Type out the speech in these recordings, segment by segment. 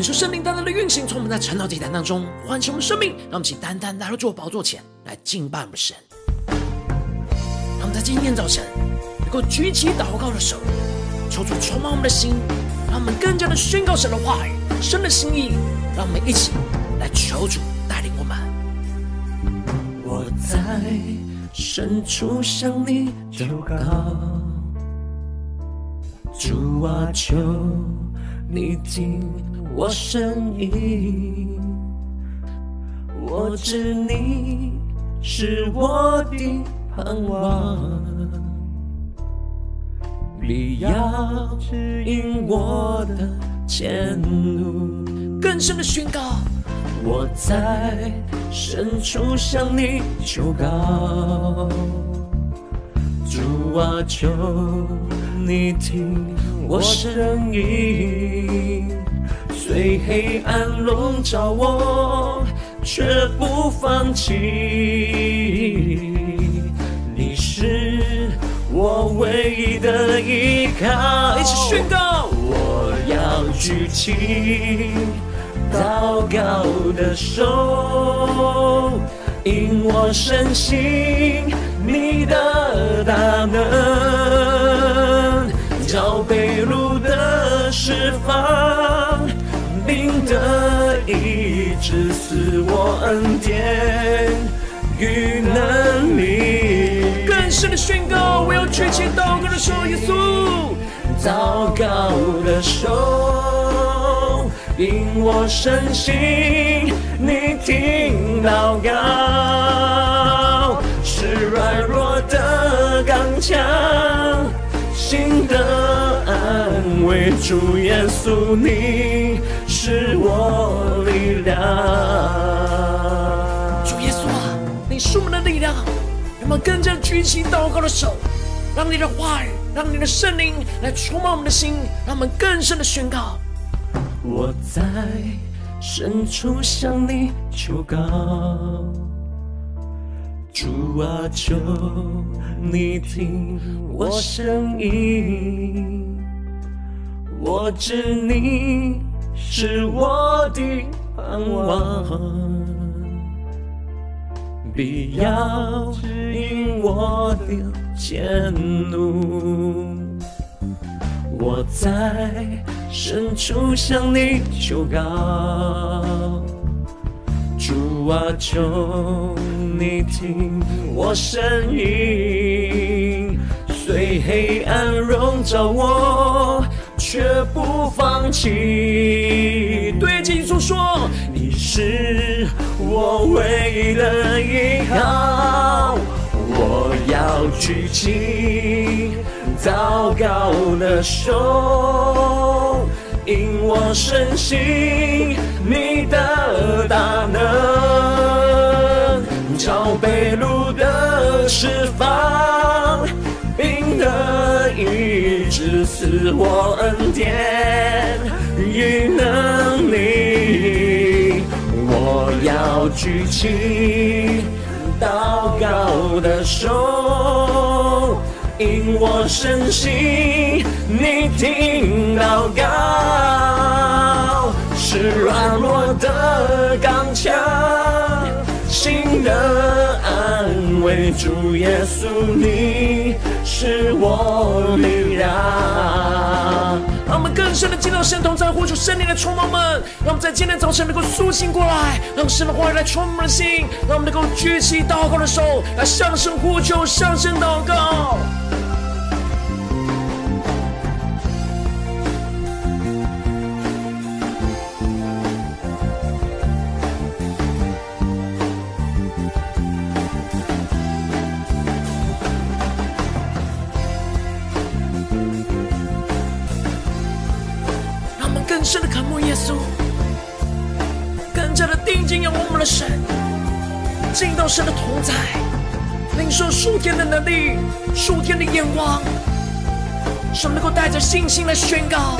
恳求圣灵单单的运行，从我们在晨祷祭坛当中唤醒我们生命，让我们起单单来到主宝座前来敬拜我们神。让我们在今天早晨能够举起祷告的手，求主充满我们的心，让我们更加的宣告神的话语、神的心意。让我们一起来求主带领我们。我在深处向你祷告，主啊，求你听。我声音，我知你是我的盼望，必要指引我的前路。更深的宣告，我在深处向你求告，主啊，求你听我声音。虽黑暗笼罩我，却不放弃。你是我唯一的依靠。一起宣告，我要举起祷告的手，因我深信你的大能，叫被掳的释放。并得医治，赐我恩典与能力。更深的宣告，我要举起祷告的手，耶稣，祷告的手，因我深信你听祷告，是软弱的刚强，心的安慰。主耶稣，你。是我力量，主耶稣啊，你是我们的力量，让我们更加举起祷告的手，让你的话语，让你的圣灵来触摸我们的心，让我们更深的宣告。我在深处向你求告，主啊，求你听我声音，我知你。是我的盼望，必要指引我的前路。我在深处向你求告，主啊，求你听我声音，虽黑暗笼罩我，却不放弃。对主耶稣说，你是我唯一的依靠，我要举起。祷告的手，因我深信你的大能，叫被掳的释放，病的医治，赐我恩典与能力。我要举起祷告的手。因我深信你听祷告，是软弱的刚强，心的安慰。主耶稣，你是我力量。让我们更深的进到神同在，呼求圣灵的充满们。让我们在今天早晨能够苏醒过来，让神的话语来充满的心，让我们能够举起祷告的手，来向神呼求，向神祷告。深的渴慕耶稣，更加的定睛仰望我们的神，进到神的同在，领受属天的能力、属天的眼光，使我们能够带着信心来宣告。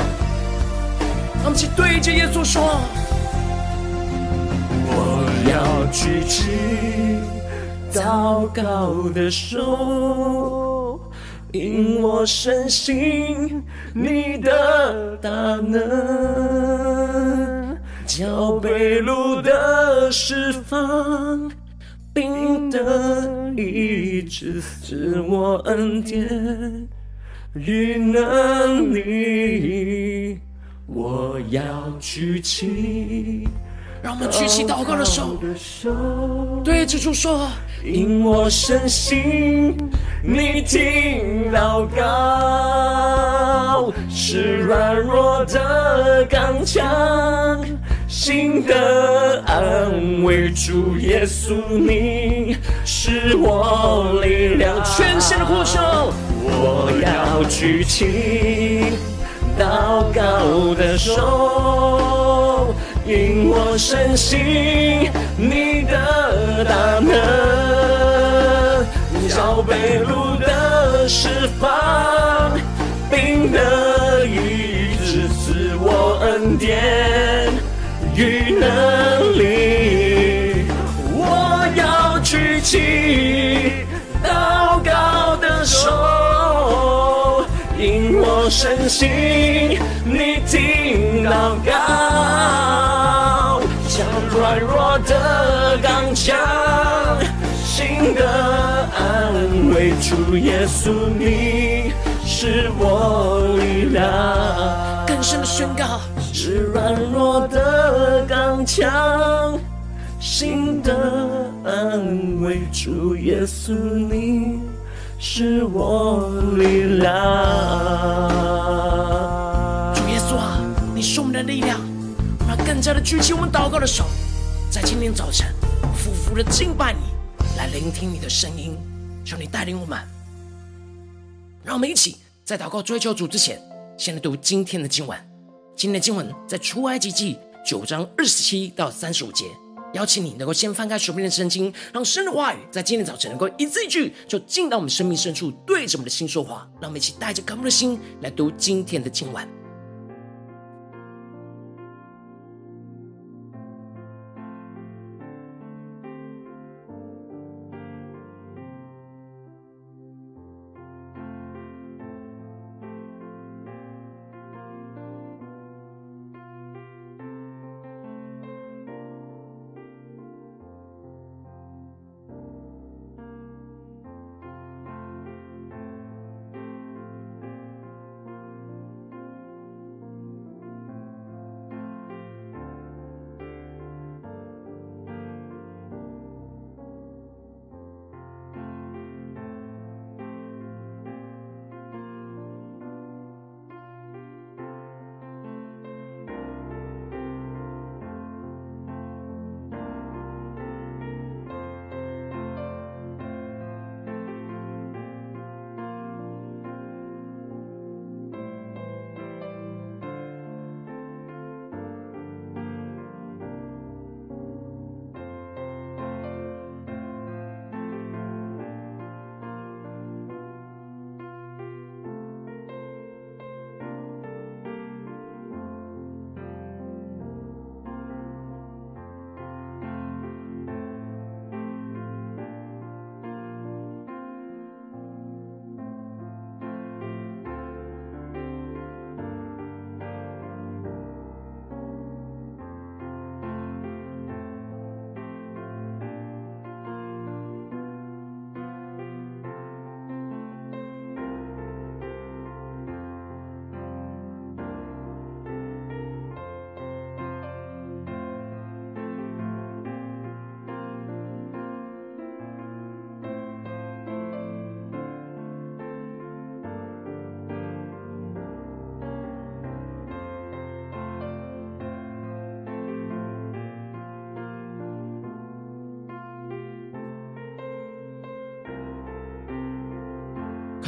让我们一起对着耶稣说：“我要举起祷告的手。”因我深信你的大能，叫被掳的释放，病的医治，赐我恩典与能力，我要举起。让我们举起祷告的手，对着主说：因我深信你听祷告，是软弱的刚强，心的安慰。主耶稣，你是我力量。全心的呼求，我要举起祷告的手。因我深信你的大能，叫被路的释放，病的医治，赐我恩典与能力。我要举起祷告的手，因我深信你听祷告。软弱的刚强，心的安慰。主耶稣，你是我力量。更深的宣告，是软弱的刚强，心的安慰。主耶稣，你是我力量。主耶稣啊，你是我们的力量。更加的举起我们祷告的手，在今天早晨，俯伏的敬拜你，来聆听你的声音，求你带领我们。让我们一起在祷告追求主之前，先来读今天的经文。今天的经文在出埃及记九章二十七到三十五节。邀请你能够先翻开手边的圣经，让神的话语在今天早晨能够一字一句，就进到我们生命深处，对着我们的心说话。让我们一起带着渴慕的心来读今天的经文。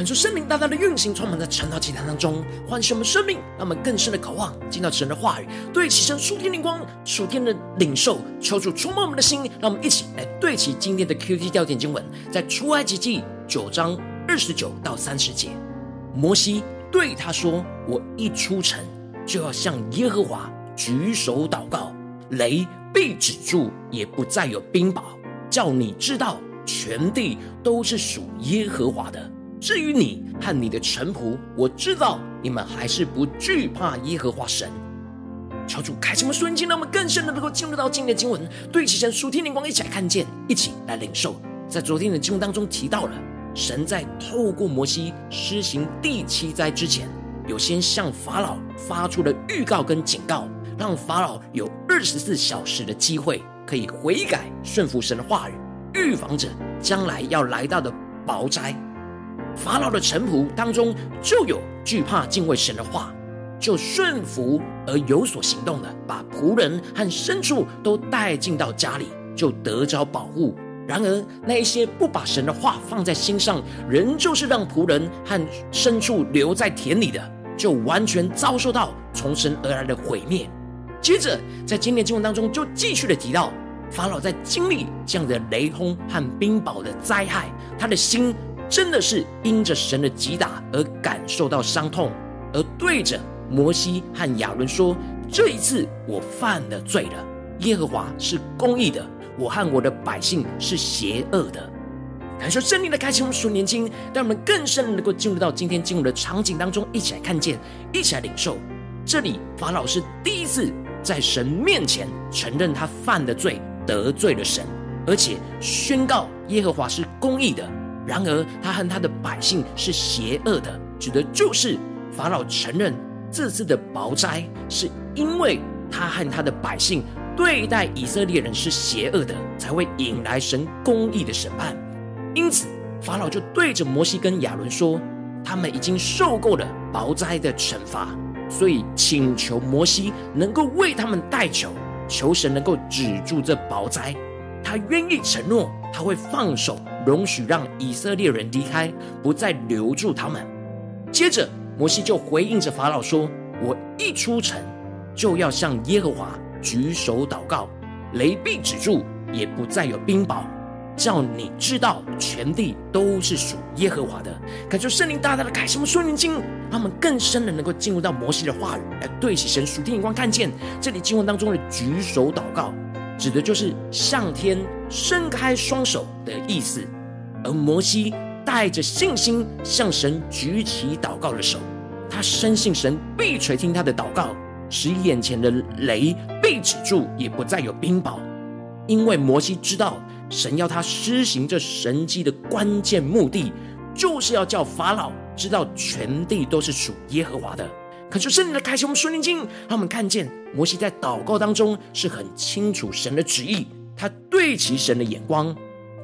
恳求圣灵大大的运行，充满在晨祷祭坛当中，唤醒我们生命，让我们更深的渴望进到神的话语，对齐神属天灵光、属天的领受，求主触摸我们的心，让我们一起来对齐今天的 QT 调点经文，在出埃及记九章二十九到三十节，摩西对他说：“我一出城，就要向耶和华举手祷告，雷必止住，也不再有冰雹，叫你知道。”全地都是属耶和华的。至于你和你的臣仆，我知道你们还是不惧怕耶和华神。求主开什么瞬间，让我们更深的能够进入到今天的经文，对齐神属天灵光，一起来看见，一起来领受。在昨天的经文当中提到了，神在透过摩西施行第七灾之前，有先向法老发出了预告跟警告，让法老有二十四小时的机会可以悔改顺服神的话语。预防着将来要来到的雹灾，法老的臣仆当中就有惧怕敬畏神的话，就顺服而有所行动的，把仆人和牲畜都带进到家里，就得着保护。然而那一些不把神的话放在心上，仍旧是让仆人和牲畜留在田里的，就完全遭受到从神而来的毁灭。接着在今天经文当中就继续的提到。法老在经历这样的雷轰和冰雹的灾害，他的心真的是因着神的击打而感受到伤痛，而对着摩西和亚伦说：“这一次我犯了罪了，耶和华是公义的，我和我的百姓是邪恶的。”感受圣灵的开启，我们属年轻，让我们更深能够进入到今天进入的场景当中，一起来看见，一起来领受。这里法老是第一次在神面前承认他犯的罪。得罪了神，而且宣告耶和华是公义的。然而，他和他的百姓是邪恶的，指的就是法老承认这次的雹灾是因为他和他的百姓对待以色列人是邪恶的，才会引来神公义的审判。因此，法老就对着摩西跟亚伦说：“他们已经受够了雹灾的惩罚，所以请求摩西能够为他们代求。”求神能够止住这雹灾，他愿意承诺，他会放手，容许让以色列人离开，不再留住他们。接着，摩西就回应着法老说：“我一出城，就要向耶和华举手祷告，雷必止住，也不再有冰雹。”叫你知道，全地都是属耶和华的。感受圣灵大大的开启我们属灵经，让我们更深的能够进入到摩西的话语，来对起神属天眼光，看见这里经文当中的举手祷告，指的就是向天伸开双手的意思。而摩西带着信心向神举起祷告的手，他深信神必垂听他的祷告，使眼前的雷被止住，也不再有冰雹，因为摩西知道。神要他施行这神迹的关键目的，就是要叫法老知道全地都是属耶和华的。可是圣灵的开启，我们属灵经，让我们看见摩西在祷告当中是很清楚神的旨意，他对齐神的眼光，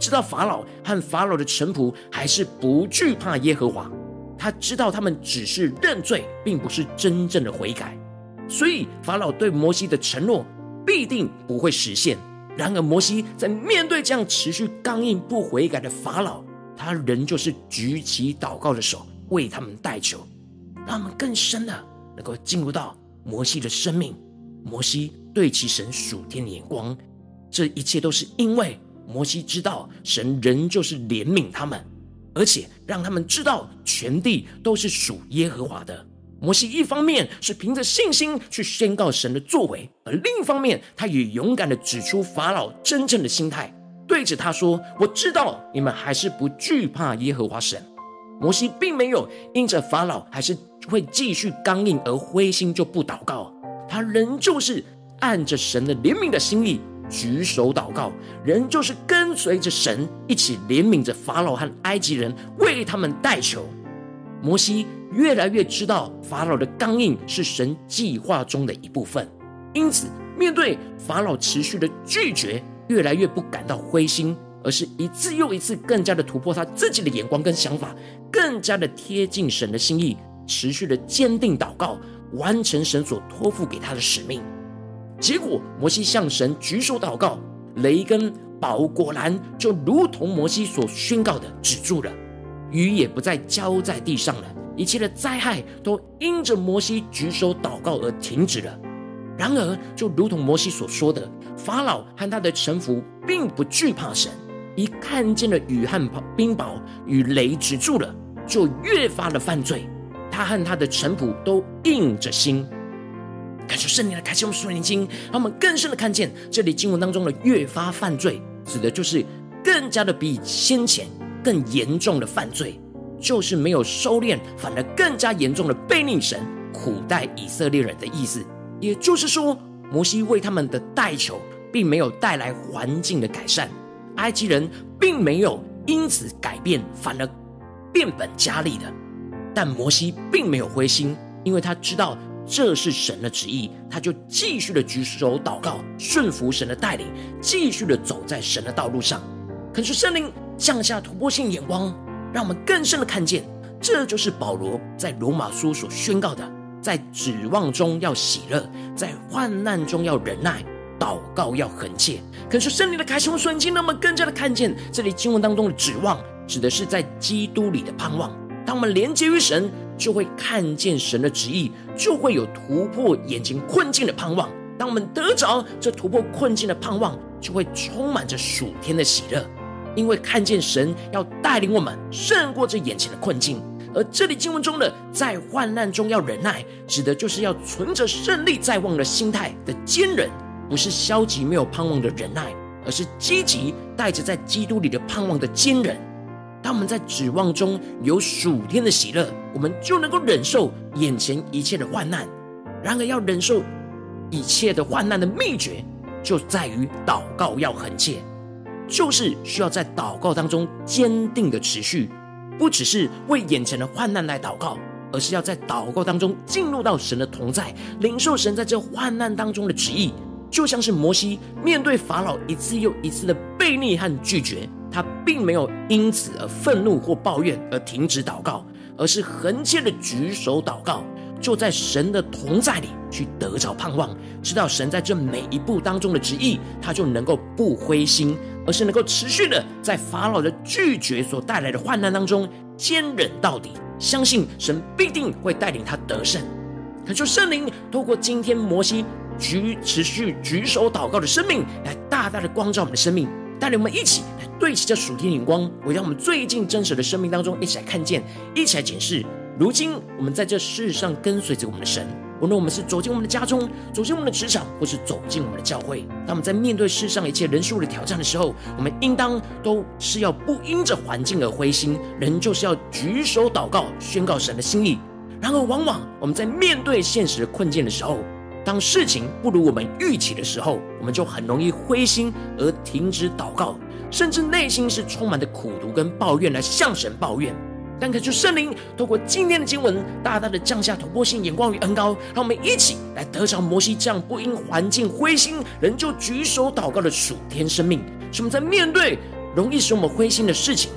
知道法老和法老的臣仆还是不惧怕耶和华，他知道他们只是认罪，并不是真正的悔改，所以法老对摩西的承诺必定不会实现。然而，摩西在面对这样持续刚硬不悔改的法老，他仍旧是举起祷告的手为他们代求，让我们更深的能够进入到摩西的生命。摩西对其神属天的眼光，这一切都是因为摩西知道神仍旧是怜悯他们，而且让他们知道全地都是属耶和华的。摩西一方面是凭着信心去宣告神的作为，而另一方面，他也勇敢的指出法老真正的心态，对着他说：“我知道你们还是不惧怕耶和华神。”摩西并没有因着法老还是会继续刚硬而灰心就不祷告，他仍旧是按着神的怜悯的心意举手祷告，仍旧是跟随着神一起怜悯着法老和埃及人，为他们代求。摩西越来越知道法老的刚硬是神计划中的一部分，因此面对法老持续的拒绝，越来越不感到灰心，而是一次又一次更加的突破他自己的眼光跟想法，更加的贴近神的心意，持续的坚定祷告，完成神所托付给他的使命。结果摩西向神举手祷告，雷跟雹果然就如同摩西所宣告的止住了。雨也不再浇在地上了，一切的灾害都因着摩西举手祷告而停止了。然而，就如同摩西所说的，法老和他的臣服并不惧怕神，一看见了雨和冰雹与雷止住了，就越发的犯罪。他和他的臣仆都硬着心。感谢圣灵的开启，我们属灵经，让我们更深的看见这里经文当中的越发犯罪，指的就是更加的比先前更严重的犯罪，就是没有收敛，反而更加严重的悖逆神、苦待以色列人的意思。也就是说，摩西为他们的代求，并没有带来环境的改善，埃及人并没有因此改变，反而变本加厉的。但摩西并没有灰心，因为他知道这是神的旨意，他就继续的举手祷告，顺服神的带领，继续的走在神的道路上。恳求圣灵降下突破性眼光，让我们更深的看见，这就是保罗在罗马书所宣告的。在指望中要喜乐，在患难中要忍耐，祷告要恒切。可是圣灵的开启和顺境，让我们更加的看见这里经文当中的指望，指的是在基督里的盼望。当我们连接于神，就会看见神的旨意，就会有突破眼前困境的盼望。当我们得着这突破困境的盼望，就会充满着属天的喜乐，因为看见神要带领我们胜过这眼前的困境。而这里经文中的“在患难中要忍耐”，指的就是要存着胜利在望的心态的坚忍，不是消极没有盼望的忍耐，而是积极带着在基督里的盼望的坚忍。当我们在指望中有属天的喜乐，我们就能够忍受眼前一切的患难。然而，要忍受一切的患难的秘诀，就在于祷告要恒切，就是需要在祷告当中坚定的持续。不只是为眼前的患难来祷告，而是要在祷告当中进入到神的同在，领受神在这患难当中的旨意。就像是摩西面对法老一次又一次的悖逆和拒绝，他并没有因此而愤怒或抱怨而停止祷告，而是恒切的举手祷告，就在神的同在里去得着盼望，知道神在这每一步当中的旨意，他就能够不灰心。而是能够持续的在法老的拒绝所带来的患难当中坚忍到底，相信神必定会带领他得胜。恳求圣灵透过今天摩西举持续举手祷告的生命，来大大的光照我们的生命，带领我们一起来对齐这属天眼光，回到我们最近真实的生命当中，一起来看见，一起来检视。如今我们在这世上跟随着我们的神。无论我们是走进我们的家中，走进我们的职场，或是走进我们的教会，当我们在面对世上一切人事物的挑战的时候，我们应当都是要不因着环境而灰心，人就是要举手祷告，宣告神的心意。然而，往往我们在面对现实的困境的时候，当事情不如我们预期的时候，我们就很容易灰心而停止祷告，甚至内心是充满的苦毒跟抱怨来向神抱怨。但恳求圣灵透过今天的经文，大大的降下突破性眼光与恩膏，让我们一起来得着摩西这样不因环境灰心，仍旧举手祷告的属天生命。使我们在面对容易使我们灰心的事情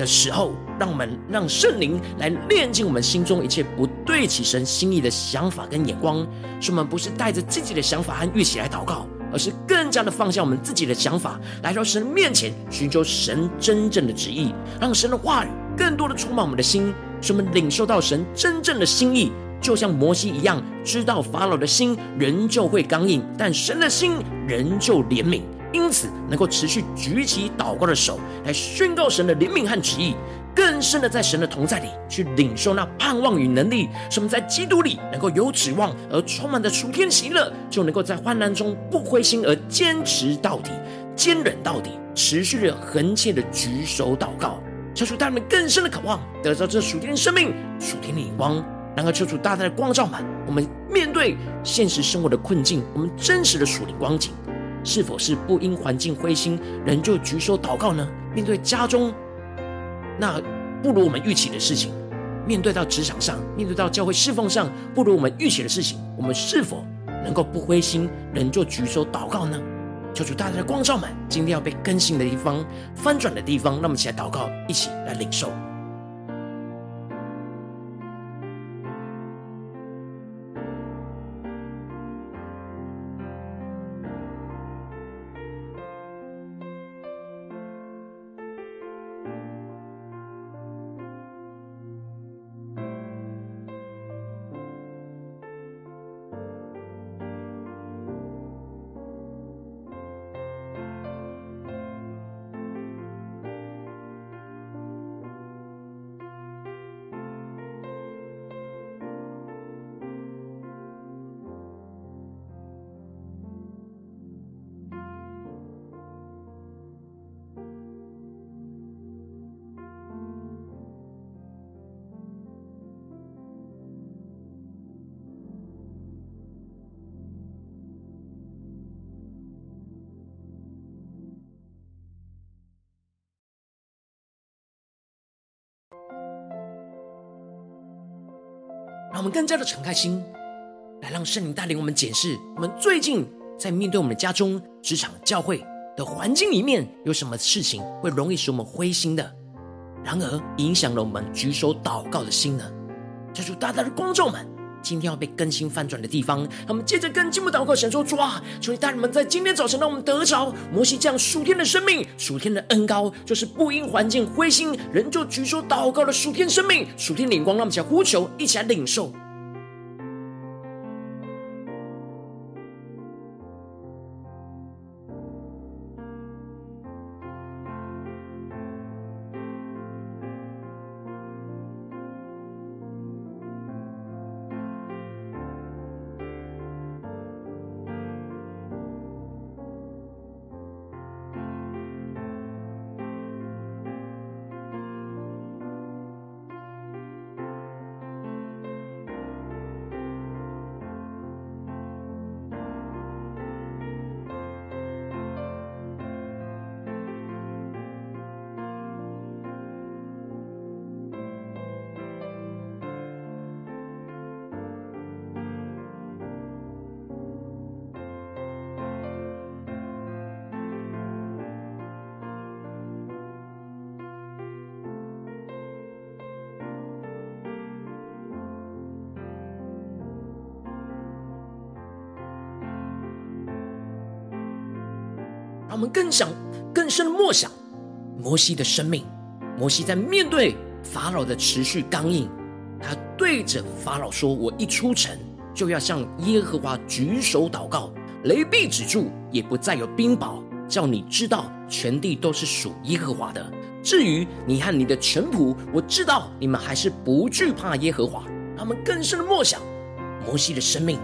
的时候，让我们让圣灵来炼净我们心中一切不对起神心意的想法跟眼光。使我们不是带着自己的想法和预期来祷告，而是更加的放下我们自己的想法，来到神面前寻求神真正的旨意，让神的话语。更多的充满我们的心，使我们领受到神真正的心意，就像摩西一样，知道法老的心仍旧会刚硬，但神的心仍旧怜悯，因此能够持续举起祷告的手来宣告神的怜悯和旨意，更深的在神的同在里去领受那盼望与能力，使我们在基督里能够有指望而充满着属天喜乐，就能够在患难中不灰心而坚持到底，坚忍到底，持续的恒切的举手祷告。求主带我们更深的渴望，得到这属天的生命、属天的眼光，然后求主大大的光照满我们。面对现实生活的困境，我们真实的属灵光景，是否是不因环境灰心，仍旧举手祷告呢？面对家中那不如我们预期的事情，面对到职场上，面对到教会侍奉上不如我们预期的事情，我们是否能够不灰心，仍旧举手祷告呢？求主大大的光照们，今天要被更新的地方、翻转的地方，让我们起来祷告，一起来领受。我们更加的敞开心，来让圣灵带领我们检视我们最近在面对我们的家中、职场、教会的环境里面，有什么事情会容易使我们灰心的，然而影响了我们举手祷告的心呢？求主大大的光照们。今天要被更新翻转的地方，他们接着更进步祷告，神说：主啊，求你带人们在今天早晨，让我们得着摩西这样属天的生命，属天的恩高，就是不因环境灰心，仍旧举手祷告的属天生命，属天灵光，让我们一起来呼求，一起来领受。我们更想、更深的默想摩西的生命。摩西在面对法老的持续刚硬，他对着法老说：“我一出城就要向耶和华举手祷告，雷必止住，也不再有冰雹，叫你知道全地都是属耶和华的。至于你和你的臣仆，我知道你们还是不惧怕耶和华。”他们更深的默想摩西的生命，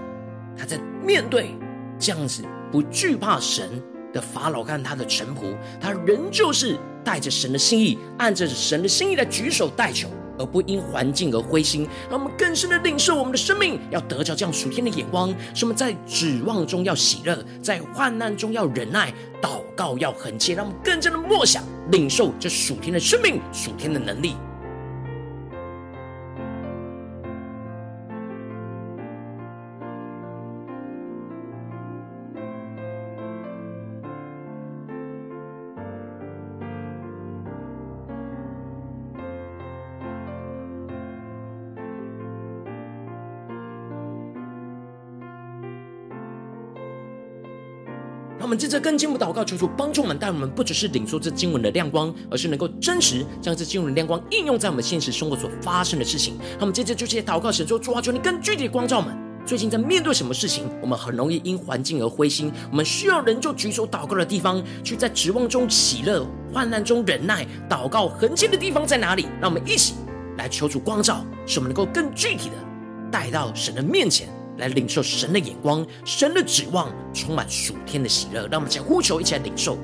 他在面对这样子不惧怕神。的法老看他的臣仆，他仍旧是带着神的心意，按着神的心意来举手代求，而不因环境而灰心。让我们更深的领受我们的生命，要得着这样属天的眼光，使我们在指望中要喜乐，在患难中要忍耐，祷告要恒切。让我们更加的默想，领受这属天的生命，属天的能力。们接着更进一步祷告，求主帮助我们，带我们不只是领受这经文的亮光，而是能够真实将这经文的亮光应用在我们现实生活所发生的事情。那么接着就这些祷告，神说主啊，求你更具体的光照我们。最近在面对什么事情，我们很容易因环境而灰心。我们需要人就举手祷告的地方，去在指望中喜乐，患难中忍耐，祷告恒切的地方在哪里？让我们一起来求主光照，使我们能够更具体的带到神的面前。来领受神的眼光，神的指望，充满属天的喜乐。让我们一起来呼求，一起来领受。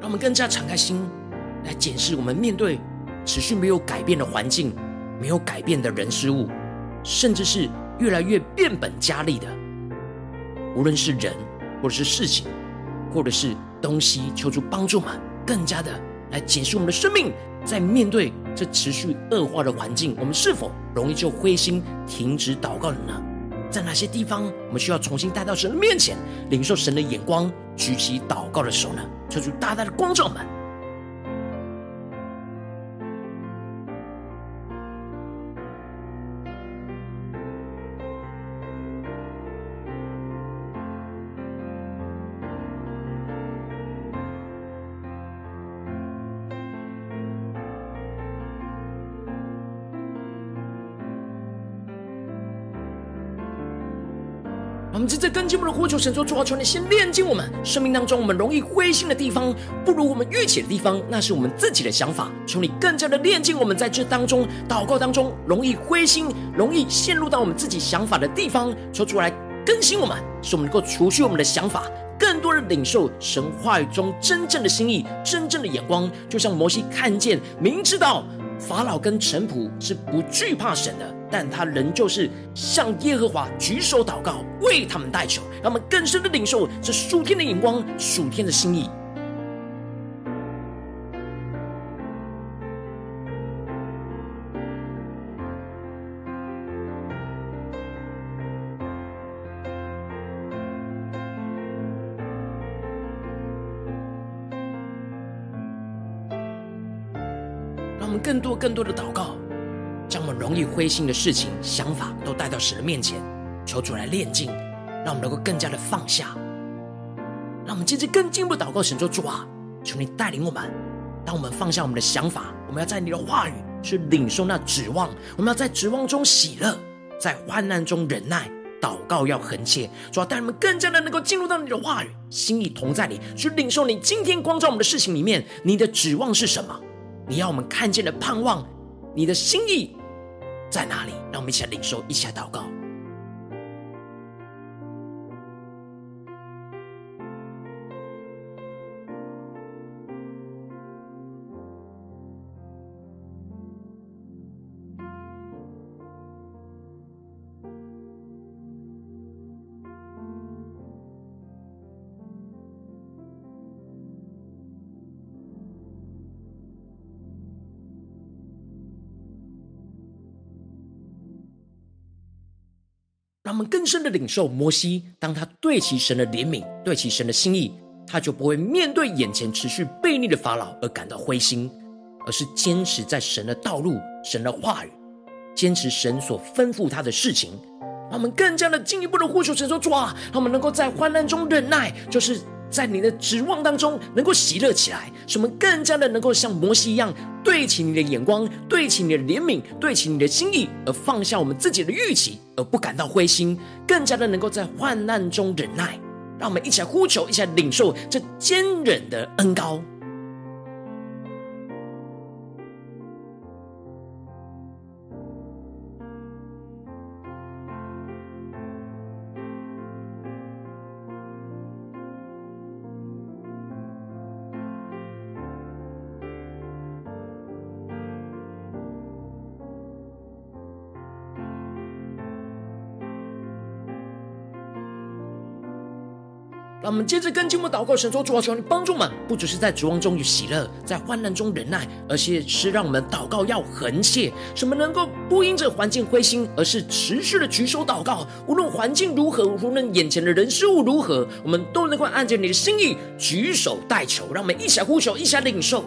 让我们更加敞开心，来检视我们面对持续没有改变的环境，没有改变的人事物，甚至是越来越变本加厉的。无论是人，或者是事情，或者是东西，求主帮助们更加的来检视我们的生命，在面对这持续恶化的环境，我们是否容易就灰心停止祷告了呢？在哪些地方，我们需要重新带到神的面前，领受神的眼光，举起祷告的手呢？求主大大的光照。们正在跟进我们的呼求，神说：主啊，求你先炼净我们生命当中我们容易灰心的地方，不如我们预期的地方，那是我们自己的想法。求你更加的炼净我们在这当中祷告当中容易灰心、容易陷入到我们自己想法的地方，求主来更新我们，使我们能够除去我们的想法，更多的领受神话语中真正的心意、真正的眼光。就像摩西看见、明知道法老跟臣仆是不惧怕神的，但他仍旧是向耶和华举手祷告，为他们代求，让他们更深的领受这数天的眼光、数天的心意。更多更多的祷告，将我们容易灰心的事情、想法都带到神的面前，求主来炼净，让我们能够更加的放下。让我们接着更进一步祷告，神说：主啊，求你带领我们。当我们放下我们的想法，我们要在你的话语去领受那指望。我们要在指望中喜乐，在患难中忍耐。祷告要恒切，主要带我们更加的能够进入到你的话语，心意同在你，去领受你今天光照我们的事情里面，你的指望是什么？你要我们看见的盼望，你的心意在哪里？让我们一起来领受，一起来祷告。让我们更深的领受摩西，当他对其神的怜悯，对其神的心意，他就不会面对眼前持续悖逆的法老而感到灰心，而是坚持在神的道路、神的话语，坚持神所吩咐他的事情。让我们更加的进一步的呼求神说：主啊，让我们能够在患难中忍耐，就是。在你的指望当中，能够喜乐起来，使我们更加的能够像摩西一样，对起你的眼光，对起你的怜悯，对起你的心意，而放下我们自己的预期，而不感到灰心，更加的能够在患难中忍耐。让我们一起来呼求，一起来领受这坚忍的恩高。我们接着跟进，我们祷告，神说：主啊，求你帮助我们，不只是在绝望中有喜乐，在患难中忍耐，而且是让我们祷告要恒切，什么能够不因着环境灰心，而是持续的举手祷告，无论环境如何，无论眼前的人事物如何，我们都能够按照你的心意举手代求。让我们一起来呼求，一起来领受。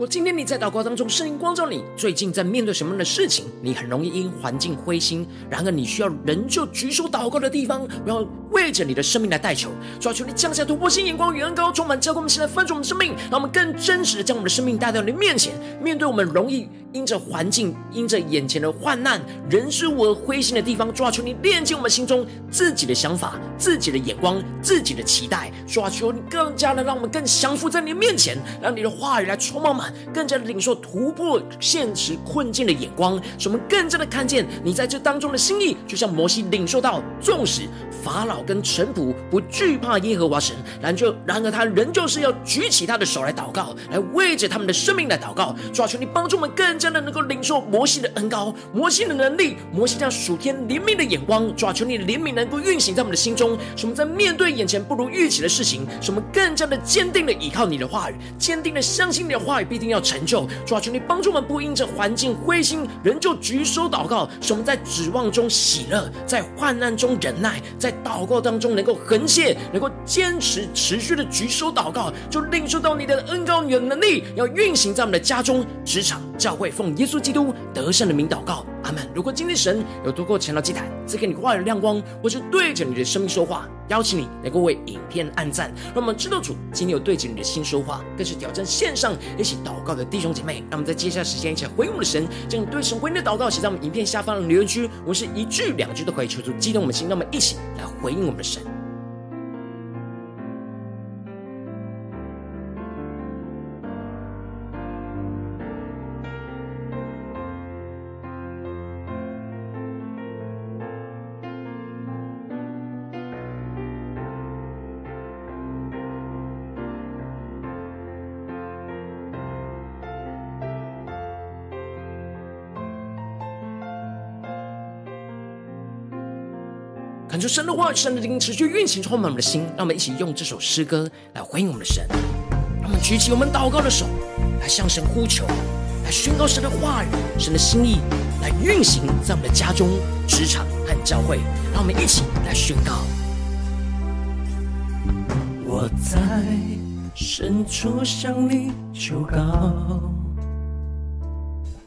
我今天你在祷告当中，圣灵光照你，最近在面对什么样的事情？你很容易因环境灰心，然而你需要仍旧举手祷告的地方，然后为着你的生命来代求，主要求你降下突破性眼光与恩膏，充满教灌我们，现在翻转我们生命，让我们更真实的将我们的生命带到你面前，面对我们容易因着环境、因着眼前的患难、人事物而灰心的地方，主要求你炼净我们心中自己的想法、自己的眼光、自己的期待，主要求你更加的让我们更降服在你的面前，让你的话语来充满满。更加的领受突破现实困境的眼光，使我们更加的看见你在这当中的心意。就像摩西领受到，纵使法老跟臣仆不惧怕耶和华神，然就然而他仍旧是要举起他的手来祷告，来为着他们的生命来祷告。主啊，求你帮助我们更加的能够领受摩西的恩膏、摩西的能力、摩西这样属天怜悯的眼光。主啊，求你怜悯能够运行在我们的心中，使我们在面对眼前不如预期的事情，使我们更加的坚定的依靠你的话语，坚定的相信你的话语必定要成就。主啊，求你帮助我们不因着环境灰心，仍旧举手祷告，使我们在指望中喜乐，在患难中忍耐，在祷告当中能够横切，能够坚持持续的举手祷告，就领受到你的恩高、你的能力，要运行在我们的家中、职场、教会，奉耶稣基督得胜的名祷告。如果今天神有透过前到祭坛赐给你话语亮光，或是对着你的生命说话，邀请你能够为影片按赞，让我们知道主今天有对着你的心说话，更是挑战线上一起祷告的弟兄姐妹。让我们在接下来时间一起回应我们的神，将你对神回应的祷告写在我们影片下方的留言区。我们是一句两句都可以求助激动我们的心，让我们一起来回应我们的神。求神的话语、神的灵持续运行充满我们的心，让我们一起用这首诗歌来回应我们的神。让我们举起我们祷告的手，来向神呼求，来宣告神的话语、神的心意，来运行在我们的家中、职场和教会。让我们一起来宣告：我在深处向你求告，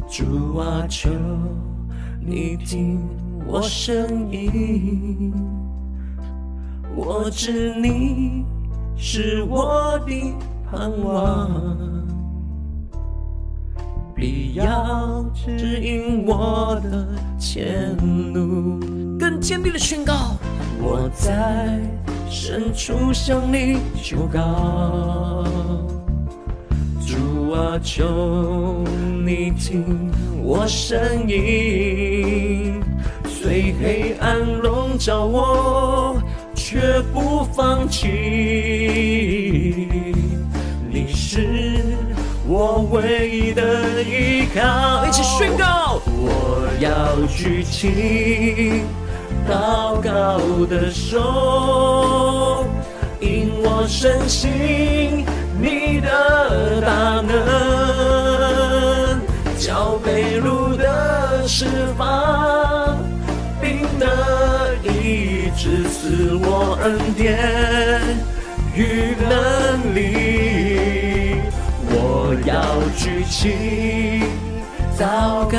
主啊，求你听。我声音，我知你是我的盼望，必要指引我的前路。更坚定的宣告，我在深处向你求告，主啊，求你听我声音。虽黑暗笼罩我，却不放弃。你是我唯一的依靠。一起宣告，我要举起祷告的手，因我深信你的大能，叫被掳的释放。得医治赐我恩典与能力，我要举起糟糕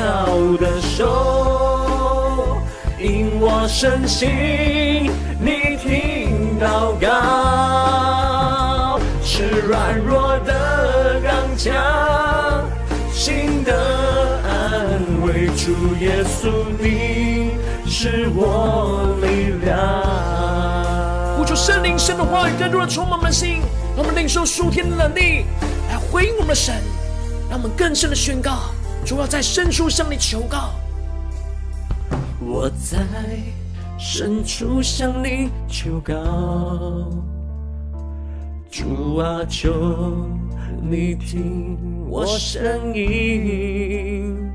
的手，因我深信你听祷告，是软弱的刚强，心的安慰，主耶稣你。是我力量。呼求圣灵，神的话语更多的充满我们的心，让我们领受属天的能力，来回应我们的神，让我们更深的宣告，主要在深处向你求告。我在深处向你求告，主啊，求你听我声音，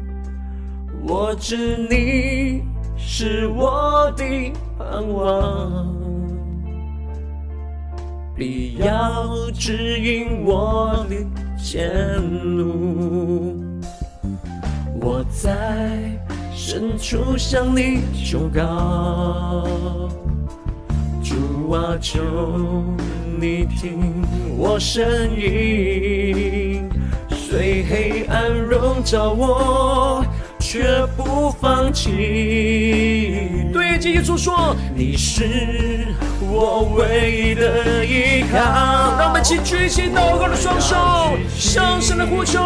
我知你。是我的盼望，必要指引我的前路。我在深处向你求告，主啊，求你听我声音，虽黑暗笼罩我。却不放弃。对，这耶稣说：“你是我唯一的依靠。”让我们一起举起祷告的双手，向神的呼求，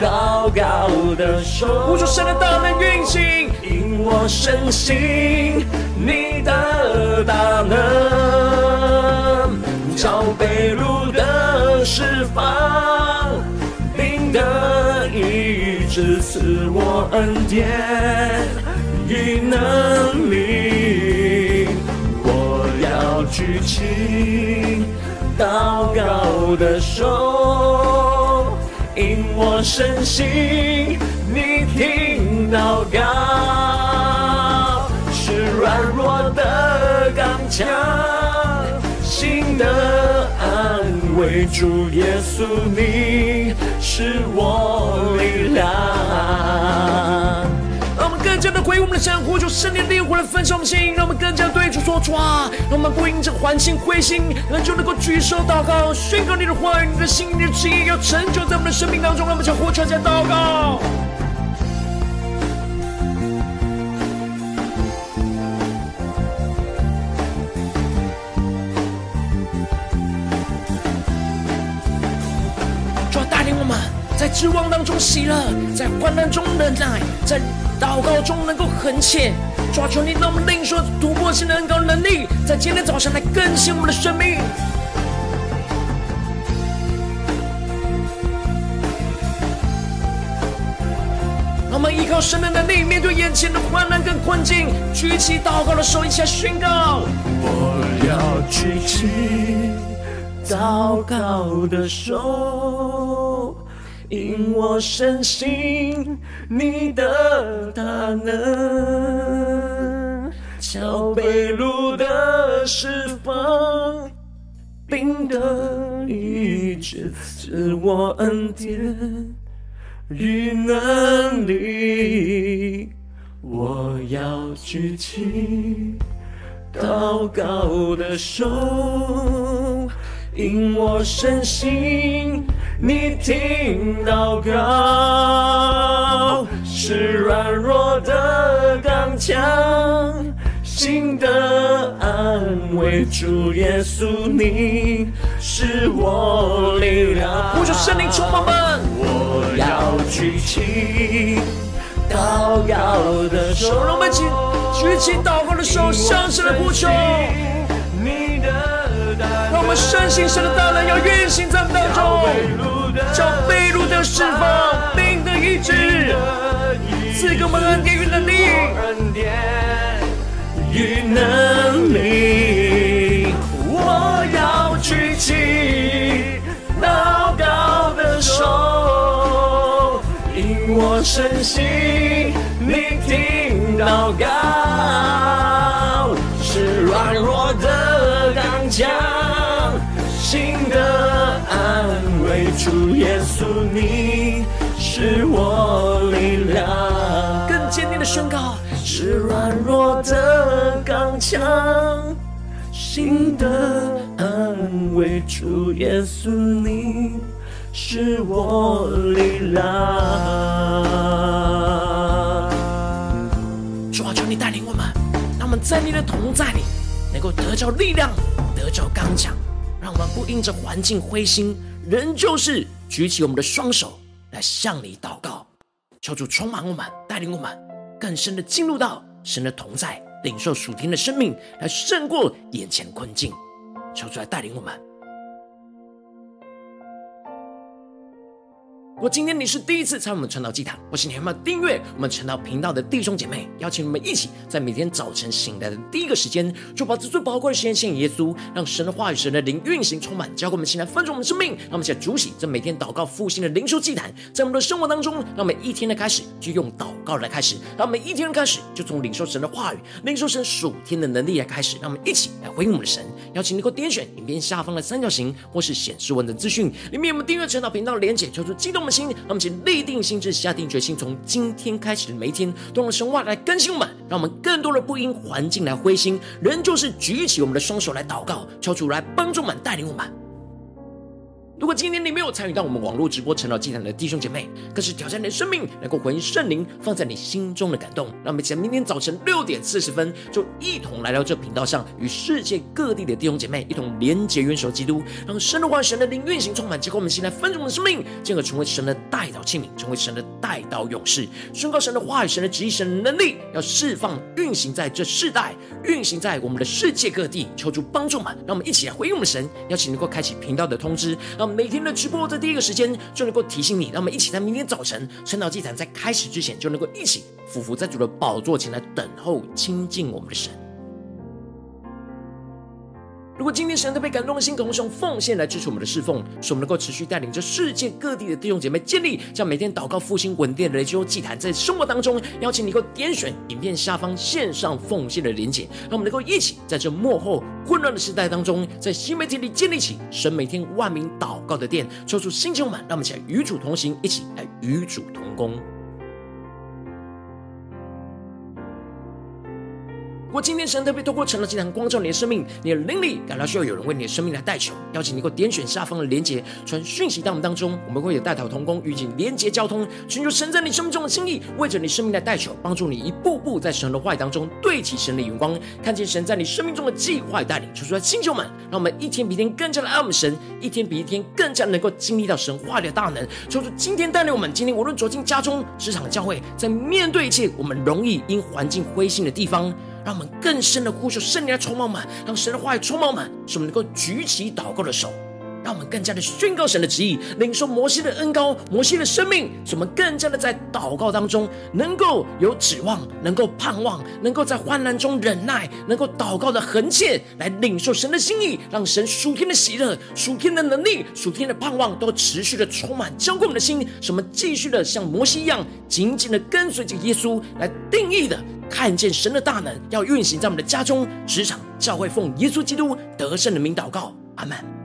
高高的手，呼求神的大能运行，因我深信你的大能，叫被掳的释放。只赐我恩典与能力。我要举起祷告的手，因我深信你听祷告，是软弱的刚强，心的安慰。主耶稣，你是我力量。更加的回应我们的神，呼求圣灵烈火来焚烧我们心，让我们更加对主说主啊，让我们不因着环境灰心，仍旧能够举手祷告，宣告你的话语，你的心，你的旨意要成就在我们的生命当中，让我们将呼求加祷告。指望当中喜乐，在患难中忍耐，在。祷告中能够恒切，抓住你，让我们领受突破性的恩膏能力，在今天早上来更新我们的生命。让我们依靠神的能力，面对眼前的患难跟困境，举起祷告的手，一起来宣告：我要举起祷告的手。因我深信你的大能，叫被掳的释放，病的医治，赐我恩典与能力。我要举起祷告的手。因我深信你听祷告，是软弱的刚强，心的安慰。主耶稣，你是我力量。呼求圣灵充满们，我要举起祷告的手，让我们举起祷告的手，向神来呼求。让我们深信神的大能要运行在我们当中，叫被掳的释放，病的医治，赐给我们恩典与能力，与能力。我要举起祷告的手，因我深信你听祷告，是软弱的刚强。心的安慰，主耶稣，你是我力量。更坚定的宣告，是软弱的刚强。心的安慰，主耶稣，你是我力量。主啊，求你带领我们，让我们在你的同在里，能够得着力量，得着刚强。我们不因着环境灰心，仍旧是举起我们的双手来向你祷告，求主充满我们，带领我们更深的进入到神的同在，领受属天的生命，来胜过眼前困境。求主来带领我们。如果今天你是第一次参与我们传道祭坛，或是你还没有订阅我们传道频道的弟兄姐妹，邀请你们一起在每天早晨醒来的第一个时间，就把这最宝贵的时间献给耶稣，让神的话语、神的灵运行充满，教会我们现在分盛我们生命。让我们在主喜这每天祷告复兴的灵修祭坛，在我们的生活当中，让每一天的开始就用祷告来开始，让每一天的开始就从领受神的话语、领受神属天的能力来开始。让我们一起来回应我们的神。邀请你给我点选影片下方的三角形，或是显示文的资讯里面有我们订阅传道频道连结，求出激动的心，让我们请立定心志，下定决心，从今天开始的每一天，都让神话来更新我们，让我们更多的不因环境来灰心，仍旧是举起我们的双手来祷告，求主来帮助我们，带领我们。如果今天你没有参与到我们网络直播晨祷祭坛的弟兄姐妹，更是挑战你的生命，能够回应圣灵放在你心中的感动。让我们在明天早晨六点四十分，就一同来到这频道上，与世界各地的弟兄姐妹一同连结、元首基督，让神的话、神的灵运行充满，结果我们现在分盛的生命，进而成为神的代祷器皿，成为神的代祷勇士，宣告神的话语、神的旨意、神的能力，要释放、运行在这世代，运行在我们的世界各地。求主帮助们，让我们一起来回应我们神，邀请能够开启频道的通知，让我们。每天的直播在第一个时间就能够提醒你，让我们一起在明天早晨圣道祭坛在开始之前，就能够一起俯伏在主的宝座前来等候亲近我们的神。如果今天神特别感动的心，渴望用奉献来支持我们的侍奉，使我们能够持续带领着世界各地的弟兄姐妹建立这样每天祷告复兴稳定的雷修祭坛，在生活当中，邀请你能够点选影片下方线上奉献的连结，让我们能够一起在这幕后混乱的时代当中，在新媒体里建立起神每天万名祷告的殿，抽出新球满，让我们一起来与主同行，一起来与主同工。果今天神特别透过成了经坛光照你的生命，你的灵里感到需要有人为你的生命来代求，邀请你能够点选下方的连结，传讯息到我们当中，我们会有代祷同工与你连结交通，寻求神在你生命中的心意，为着你生命来代求，帮助你一步步在神的话语当中对齐神的眼光，看见神在你生命中的计划带领。求主来星球们，让我们一天比一天更加的爱我们神，一天比一天更加能够经历到神话语的大能。求主今天带领我们，今天无论走进家中、职场、教会，在面对一切我们容易因环境灰心的地方。让我们更深的呼求圣灵来充满满，让神的话语充满满，使我们能够举起祷告的手，让我们更加的宣告神的旨意，领受摩西的恩膏，摩西的生命，使我们更加的在祷告当中能够有指望，能够盼望，能够在患难中忍耐，能够祷告的恒切来领受神的心意，让神属天的喜乐、属天的能力、属天的盼望都持续的充满浇灌我们的心，使我们继续的像摩西一样，紧紧的跟随着耶稣来定义的。看见神的大能要运行在我们的家中、职场、教会，奉耶稣基督得胜的名祷告，阿门。